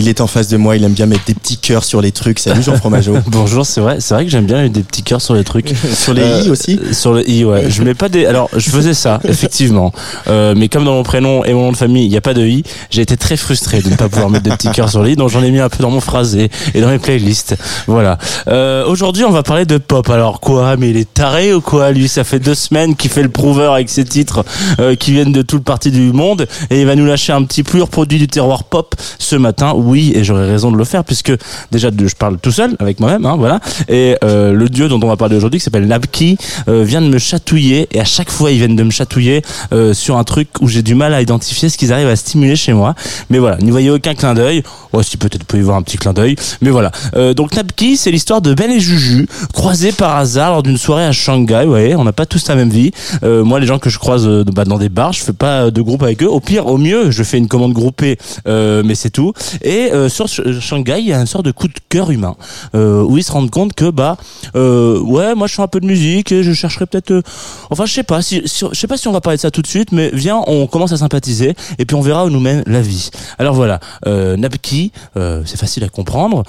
Il est en face de moi, il aime bien mettre des petits cœurs sur les trucs. Salut Jean Fromageau. Bonjour, c'est vrai, c'est vrai que j'aime bien mettre des petits cœurs sur les trucs. sur les i Euh, aussi Sur le i, ouais. Je mets pas des. Alors, je faisais ça, effectivement. Euh, mais comme dans mon prénom et mon nom de famille, il n'y a pas de i, j'ai été très frustré de ne pas pouvoir mettre des petits cœurs sur le i, donc j'en ai mis un peu dans mon phrasé et dans mes playlists. Voilà. Euh, Aujourd'hui, on va parler de pop. Alors quoi? Mais il est taré ou quoi? Lui, ça fait deux semaines qu'il fait le prouveur avec ses titres qui viennent de toute partie du monde et il va nous lâcher un petit pur produit du terroir pop ce matin. Oui, et j'aurais raison de le faire puisque déjà je parle tout seul avec moi-même, hein, voilà. Et euh, le dieu dont on va parler aujourd'hui, qui s'appelle Nabki, euh, vient de me chatouiller et à chaque fois ils viennent de me chatouiller euh, sur un truc où j'ai du mal à identifier ce qu'ils arrivent à stimuler chez moi. Mais voilà, n'y voyez aucun clin d'œil. Oh, si peut-être pouvez y voir un petit clin d'œil, mais voilà. Euh, donc Nabki, c'est l'histoire de Ben et Juju croisés par hasard lors d'une soirée à Shanghai. Vous voyez, on n'a pas tous la même vie. Euh, moi, les gens que je croise euh, bah, dans des bars, je fais pas de groupe avec eux. Au pire, au mieux, je fais une commande groupée, mais c'est tout. Et euh, sur Sh- Shanghai, il y a une sorte de coup de cœur humain euh, où ils se rendent compte que bah euh, ouais, moi je fais un peu de musique et je chercherais peut-être. euh, enfin, je sais pas si, je sais pas si on va parler de ça tout de suite, mais viens, on commence à sympathiser et puis on verra où nous mène la vie. Alors voilà, euh, Nabki, euh, c'est facile à comprendre.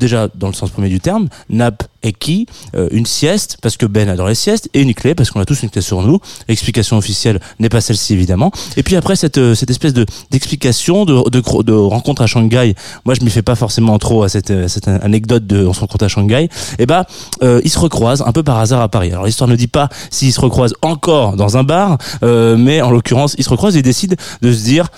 Déjà dans le sens premier du terme, nap et qui, euh, une sieste parce que Ben adore les siestes et une clé parce qu'on a tous une clé sur nous. L'explication officielle n'est pas celle-ci évidemment. Et puis après cette euh, cette espèce de d'explication de, de de rencontre à Shanghai, moi je m'y fais pas forcément trop à cette, cette anecdote de on se rencontre à Shanghai. Et bah euh, ils se recroisent un peu par hasard à Paris. Alors l'histoire ne dit pas s'ils se recroisent encore dans un bar, euh, mais en l'occurrence ils se recroisent et décident de se dire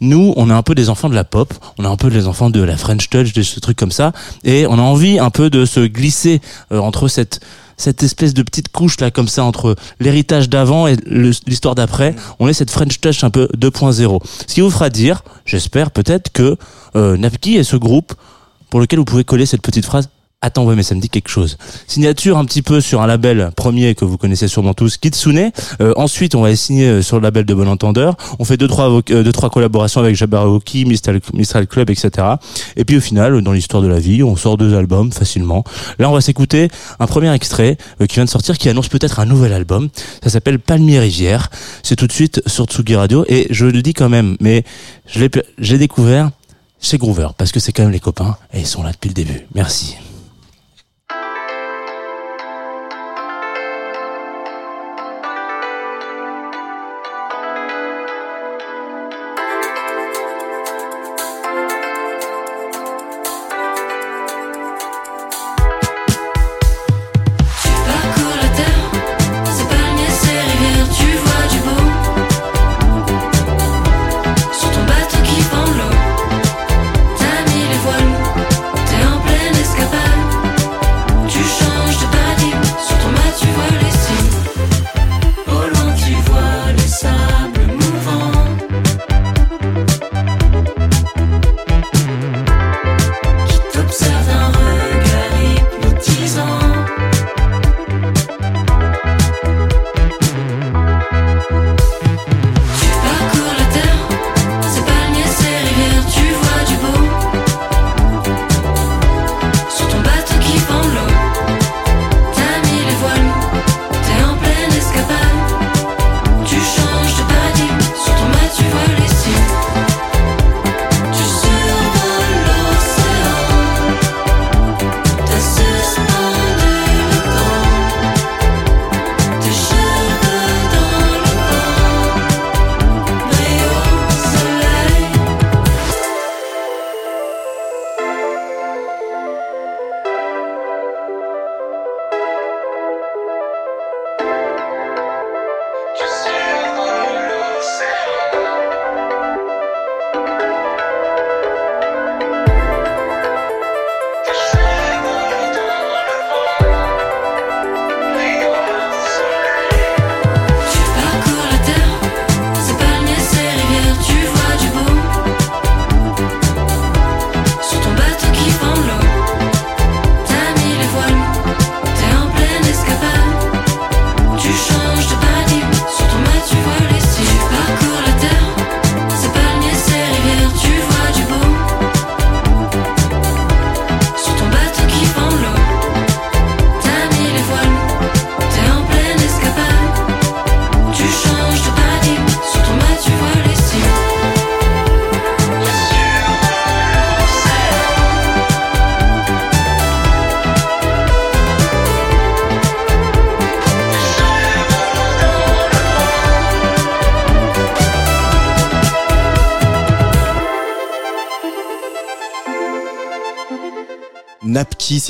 nous, on est un peu des enfants de la pop, on est un peu les enfants de la French Touch, de ce truc comme ça, et on a envie un peu de se glisser euh, entre cette cette espèce de petite couche là comme ça entre l'héritage d'avant et l'histoire d'après. On est cette French Touch un peu 2.0. Ce qui vous fera dire, j'espère peut-être que euh, Napki est ce groupe pour lequel vous pouvez coller cette petite phrase. Attends, ouais, mais ça me dit quelque chose. Signature un petit peu sur un label premier que vous connaissez sûrement tous, Kitsune. Euh, ensuite, on va signer euh, sur le label de Bon Entendeur. On fait deux trois, euh, deux, trois collaborations avec Jabberwocky, Mistral, Club, etc. Et puis au final, dans l'histoire de la vie, on sort deux albums facilement. Là, on va s'écouter un premier extrait euh, qui vient de sortir, qui annonce peut-être un nouvel album. Ça s'appelle Palmier Rivière. C'est tout de suite sur Tsugi Radio. Et je le dis quand même, mais je l'ai, découvert chez Groover parce que c'est quand même les copains et ils sont là depuis le début. Merci. Napki,